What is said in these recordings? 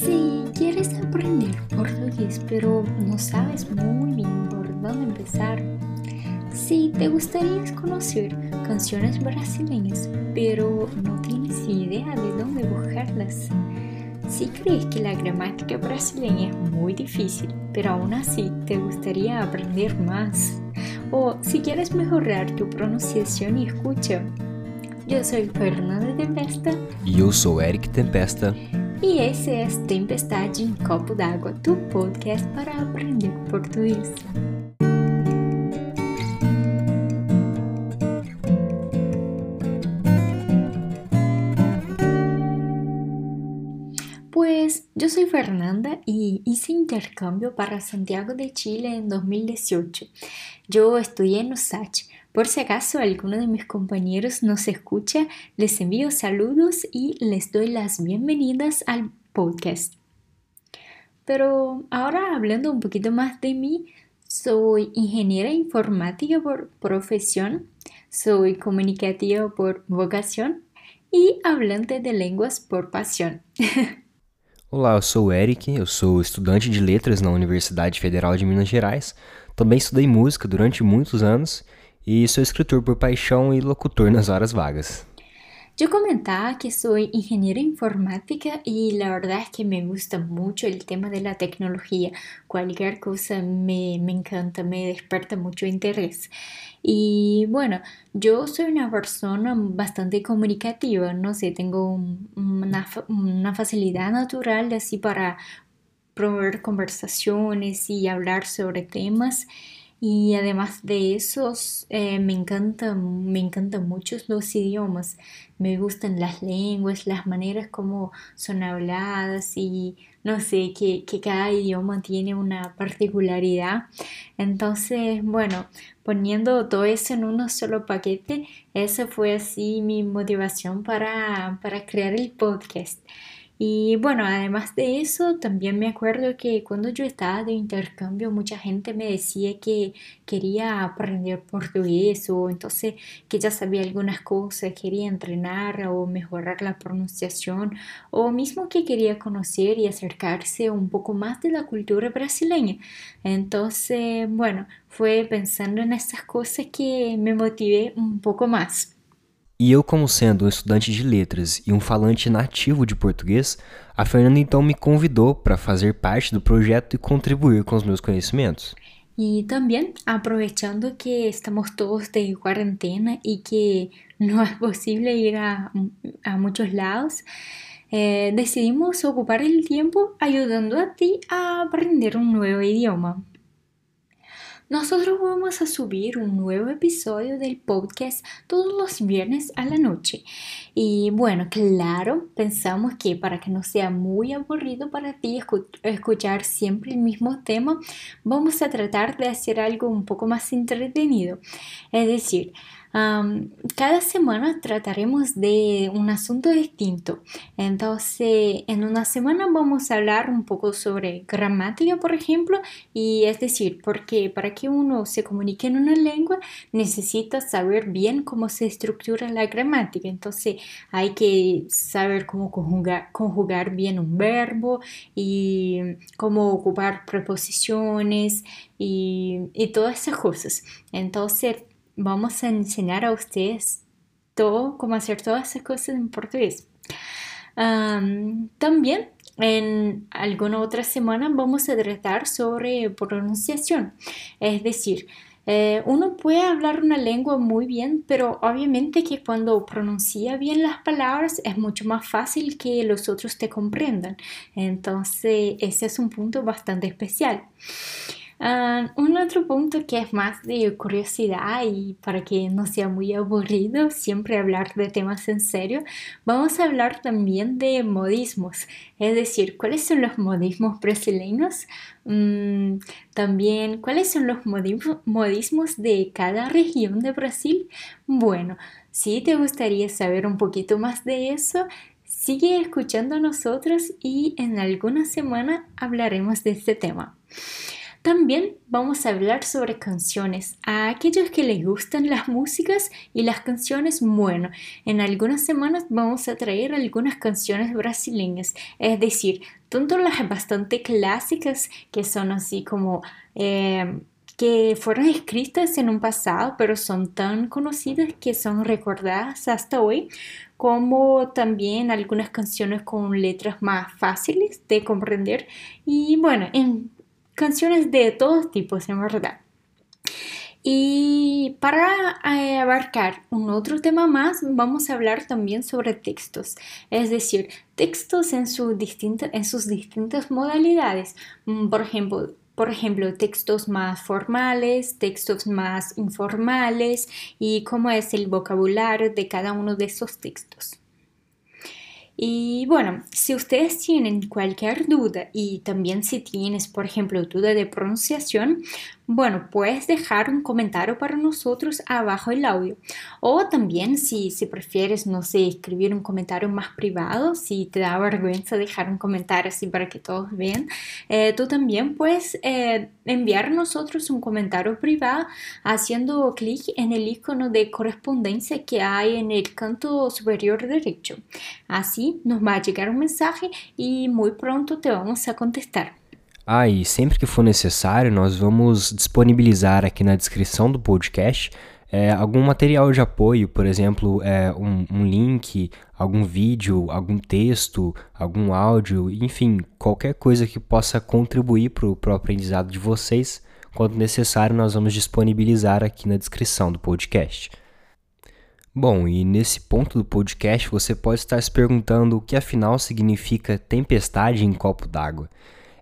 Si quieres aprender portugués pero no sabes muy bien por dónde empezar, si te gustaría conocer canciones brasileñas pero no tienes idea de dónde buscarlas, si crees que la gramática brasileña es muy difícil pero aún así te gustaría aprender más, o si quieres mejorar tu pronunciación y escucha, yo soy Fernanda Tempesta. E eu sou Eric Tempesta. E esse é Tempestade em Copo d'Água, tu podcast para aprender português. Pues yo soy Fernanda y hice intercambio para Santiago de Chile en 2018. Yo estudié en USACH. Por si acaso alguno de mis compañeros nos escucha, les envío saludos y les doy las bienvenidas al podcast. Pero ahora hablando un poquito más de mí, soy ingeniera informática por profesión, soy comunicativa por vocación y hablante de lenguas por pasión. Olá, eu sou o Eric, eu sou estudante de letras na Universidade Federal de Minas Gerais. Também estudei música durante muitos anos e sou escritor por paixão e locutor nas horas vagas. Yo comentaba que soy ingeniera informática y la verdad es que me gusta mucho el tema de la tecnología. Cualquier cosa me, me encanta, me desperta mucho interés. Y bueno, yo soy una persona bastante comunicativa, no sé, tengo una, una facilidad natural así para promover conversaciones y hablar sobre temas. Y además de eso, eh, me encantan, me encantan mucho los idiomas. Me gustan las lenguas, las maneras como son habladas y no sé, que, que cada idioma tiene una particularidad. Entonces, bueno, poniendo todo eso en un solo paquete, esa fue así mi motivación para, para crear el podcast. Y bueno, además de eso, también me acuerdo que cuando yo estaba de intercambio, mucha gente me decía que quería aprender portugués o entonces que ya sabía algunas cosas, quería entrenar o mejorar la pronunciación o mismo que quería conocer y acercarse un poco más de la cultura brasileña. Entonces, bueno, fue pensando en estas cosas que me motivé un poco más. E eu, como sendo um estudante de letras e um falante nativo de português, a Fernanda então me convidou para fazer parte do projeto e contribuir com os meus conhecimentos. Y también aprovechando que estamos todos de cuarentena y que no es posible ir a, a muchos lados, eh, decidimos ocupar el tiempo ayudando a ti a aprender un nuevo idioma. Nosotros vamos a subir un nuevo episodio del podcast todos los viernes a la noche. Y bueno, claro, pensamos que para que no sea muy aburrido para ti escuchar siempre el mismo tema, vamos a tratar de hacer algo un poco más entretenido. Es decir, cada semana trataremos de un asunto distinto. Entonces, en una semana vamos a hablar un poco sobre gramática, por ejemplo, y es decir, porque para que uno se comunique en una lengua necesita saber bien cómo se estructura la gramática. Entonces, hay que saber cómo conjugar, conjugar bien un verbo y cómo ocupar preposiciones y, y todas esas cosas. Entonces, vamos a enseñar a ustedes todo, cómo hacer todas esas cosas en portugués. también en alguna otra semana vamos a tratar sobre pronunciación, es decir, eh, uno puede hablar una lengua muy bien, pero obviamente que cuando pronuncia bien las palabras es mucho más fácil que los otros te comprendan. Entonces, ese es un punto bastante especial. Ah, un otro punto que es más de curiosidad y para que no sea muy aburrido siempre hablar de temas en serio, vamos a hablar también de modismos, es decir, cuáles son los modismos brasileños, mm, también cuáles son los modismos de cada región de Brasil. Bueno, si te gustaría saber un poquito más de eso, sigue escuchando a nosotros y en alguna semana hablaremos de este tema. También vamos a hablar sobre canciones. A aquellos que les gustan las músicas y las canciones, bueno, en algunas semanas vamos a traer algunas canciones brasileñas, es decir, tanto las bastante clásicas que son así como... Eh, que fueron escritas en un pasado, pero son tan conocidas que son recordadas hasta hoy, como también algunas canciones con letras más fáciles de comprender y bueno, en canciones de todos tipos, en verdad. Y para eh, abarcar un otro tema más, vamos a hablar también sobre textos, es decir, textos en, en sus distintas modalidades. Mm, por ejemplo, por ejemplo, textos más formales, textos más informales y cómo es el vocabulario de cada uno de esos textos. Y bueno, si ustedes tienen cualquier duda y también si tienes, por ejemplo, duda de pronunciación, bueno, puedes dejar un comentario para nosotros abajo el audio. O también si, si prefieres, no sé, escribir un comentario más privado, si te da vergüenza dejar un comentario así para que todos vean, eh, tú también puedes eh, enviar a nosotros un comentario privado haciendo clic en el icono de correspondencia que hay en el canto superior derecho. Así nos va a llegar un mensaje y muy pronto te vamos a contestar. Ah, e sempre que for necessário, nós vamos disponibilizar aqui na descrição do podcast é, algum material de apoio, por exemplo, é, um, um, link, algum vídeo, algum texto, algum áudio, enfim, qualquer coisa que possa contribuir para o aprendizado de vocês. Quando necessário, nós vamos disponibilizar aqui na descrição do podcast. Bom, e nesse ponto do podcast você pode estar se perguntando o que afinal significa tempestade em copo d'água.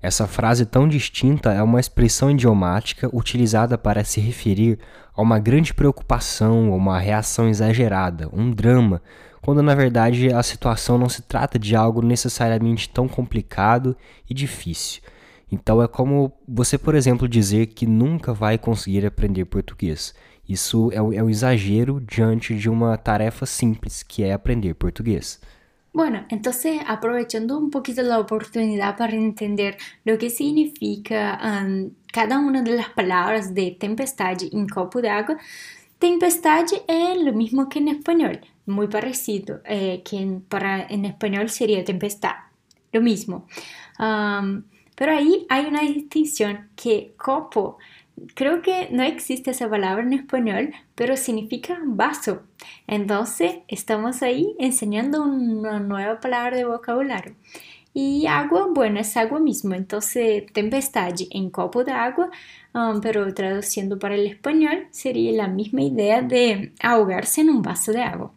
Essa frase tão distinta é uma expressão idiomática utilizada para se referir a uma grande preocupação ou uma reação exagerada, um drama, quando na verdade a situação não se trata de algo necessariamente tão complicado e difícil. Então é como você, por exemplo, dizer que nunca vai conseguir aprender português. Isso é um exagero diante de uma tarefa simples que é aprender português. Bueno, entonces aprovechando un poquito la oportunidad para entender lo que significa um, cada una de las palabras de tempestad en copo de agua, tempestad es lo mismo que en español, muy parecido, eh, que en, para, en español sería tempestad, lo mismo. Um, pero ahí hay una distinción que copo creo que no existe esa palabra en español, pero significa vaso. Entonces, estamos ahí enseñando una nueva palabra de vocabulario. Y agua, bueno, es agua mismo. Entonces, tempestad en copo de um, pero traduciendo para el español, sería la misma idea de ahogarse en un vaso de agua.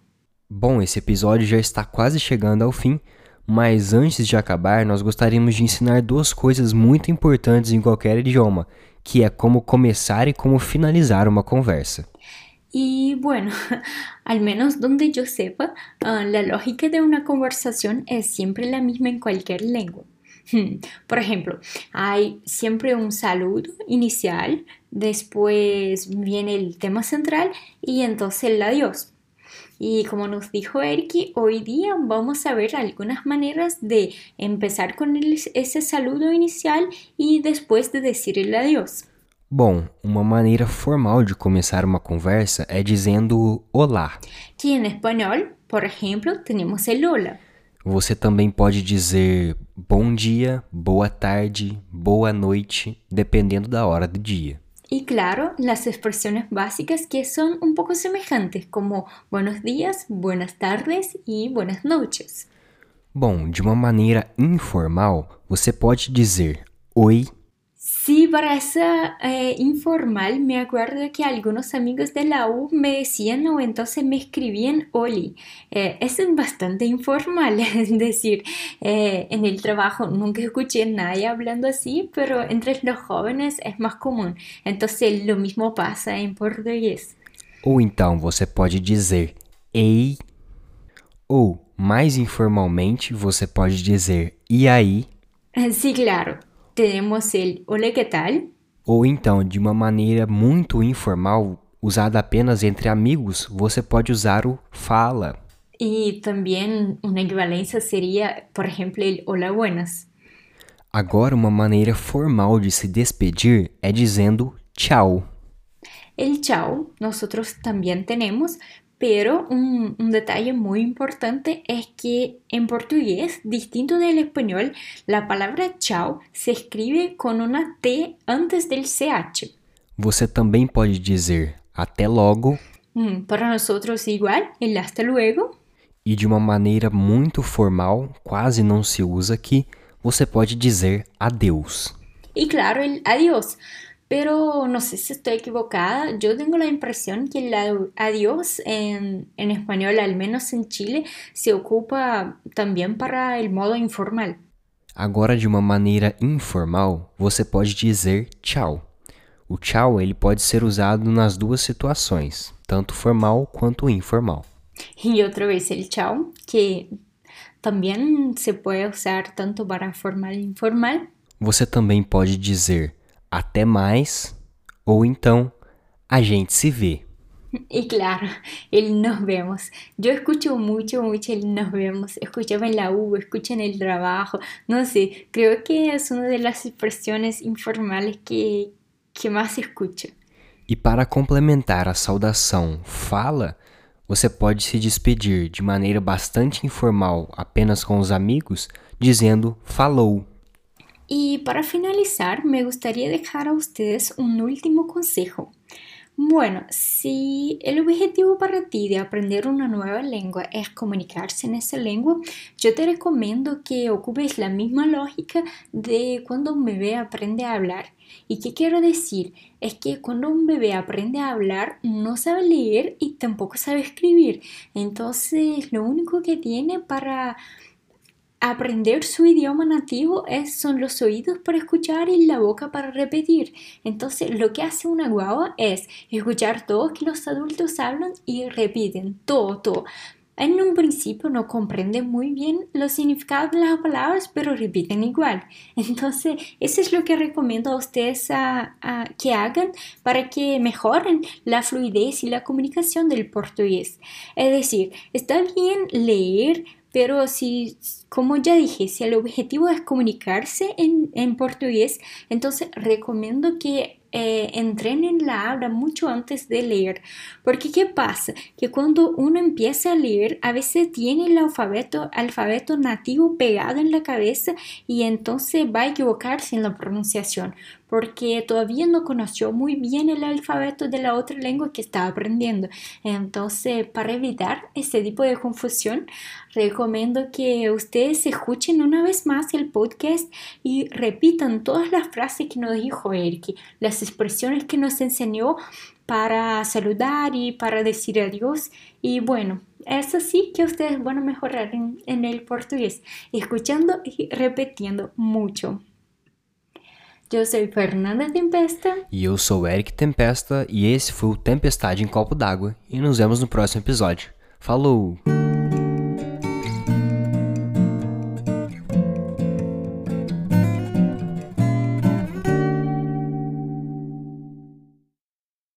Bom, esse episódio já está quase chegando ao fim, mas antes de acabar, nós gostaríamos de ensinar duas coisas muito importantes em qualquer idioma, que é como começar e como finalizar uma conversa. Y bueno, al menos donde yo sepa, uh, la lógica de una conversación es siempre la misma en cualquier lengua. Por ejemplo, hay siempre un saludo inicial, después viene el tema central y entonces el adiós. Y como nos dijo Eriki, hoy día vamos a ver algunas maneras de empezar con ese saludo inicial y después de decir el adiós. Bom, uma maneira formal de começar uma conversa é dizendo olá. Que em espanhol, por exemplo, temos el hola. Você também pode dizer bom dia, boa tarde, boa noite, dependendo da hora do dia. Y claro, las expresiones básicas que son un poco semejantes, como buenos días, buenas tardes y buenas noches. Bom, de uma maneira informal, você pode dizer oi, Sí, para esa eh, informal me acuerdo que algunos amigos de la U me decían o entonces me escribían Oli. Eh, es bastante informal, es decir, eh, en el trabajo nunca escuché a nadie hablando así, pero entre los jóvenes es más común. Entonces lo mismo pasa en portugués. Ou então você pode dizer ei, ou mais informalmente você pode dizer e aí. Sí, claro. Temos el Olá, que tal? Ou então, de uma maneira muito informal, usada apenas entre amigos, você pode usar o fala. E também uma equivalência seria, por exemplo, el Hola, buenas. Agora, uma maneira formal de se despedir é dizendo tchau. El chao nosotros también tenemos, pero un, un, detalle muy importante es que en portugués, distinto del español, la palabra chao se escribe con una T antes del CH. Você também pode dizer até logo. Mm, para nosotros igual, el hasta luego. E de uma maneira muito formal, quase não se usa aqui, você pode dizer adeus. Y claro, el adiós. Pero no sé si estoy equivocada, yo tengo la impresión que el adiós en, en, español, al menos en Chile, se ocupa também para o modo informal. Agora, de uma maneira informal, você pode dizer tchau. O tchau ele pode ser usado nas duas situações, tanto formal quanto informal. E outra vez el chao, que também se pode usar tanto para formal e informal. Você também pode dizer até mais ou então a gente se vê. Y claro, el nos vemos. Yo escucho mucho, mucho el nos vemos. Escuchaba en la U, escucho en el trabajo. No sé, creo que es una de las expresiones informales que, que mais escucho. E para complementar a saudação fala, você pode se despedir de maneira bastante informal apenas com os amigos, dizendo falou. Y para finalizar, me gustaría dejar a ustedes un último consejo. Bueno, si el objetivo para ti de aprender una nueva lengua es comunicarse en esa lengua, yo te recomiendo que ocupes la misma lógica de cuando un bebé aprende a hablar. ¿Y qué quiero decir? Es que cuando un bebé aprende a hablar no sabe leer y tampoco sabe escribir. Entonces, lo único que tiene para aprender su idioma nativo es, son los oídos para escuchar y la boca para repetir. Entonces, lo que hace una guagua es escuchar todo que los adultos hablan y repiten todo, todo. En un principio no comprenden muy bien los significados de las palabras, pero repiten igual. Entonces, eso es lo que recomiendo a ustedes a, que hagan para que mejoren la fluidez y la comunicación del portugués. Es decir, está bien leer, pero si, como ya dije, si el objetivo es comunicarse en, en portugués, entonces recomiendo que eh, entrenen la habla mucho antes de leer. Porque ¿qué pasa? Que cuando uno empieza a leer, a veces tiene el alfabeto, alfabeto nativo pegado en la cabeza y entonces va a equivocarse en la pronunciación. Porque todavía no conoció muy bien el alfabeto de la otra lengua que está aprendiendo. Entonces, para evitar ese tipo de confusión, recomiendo que ustedes escuchen una vez más el podcast y repitan todas las frases que nos dijo Eric, las expresiones que nos enseñó para saludar y para decir adiós. Y bueno, es así que ustedes van a mejorar en el portugués, escuchando y repitiendo mucho. Eu sou Fernanda Tempesta. E eu sou Eric Tempesta, e esse foi o Tempestade em Copo d'Água. E nos vemos no próximo episódio. Falou!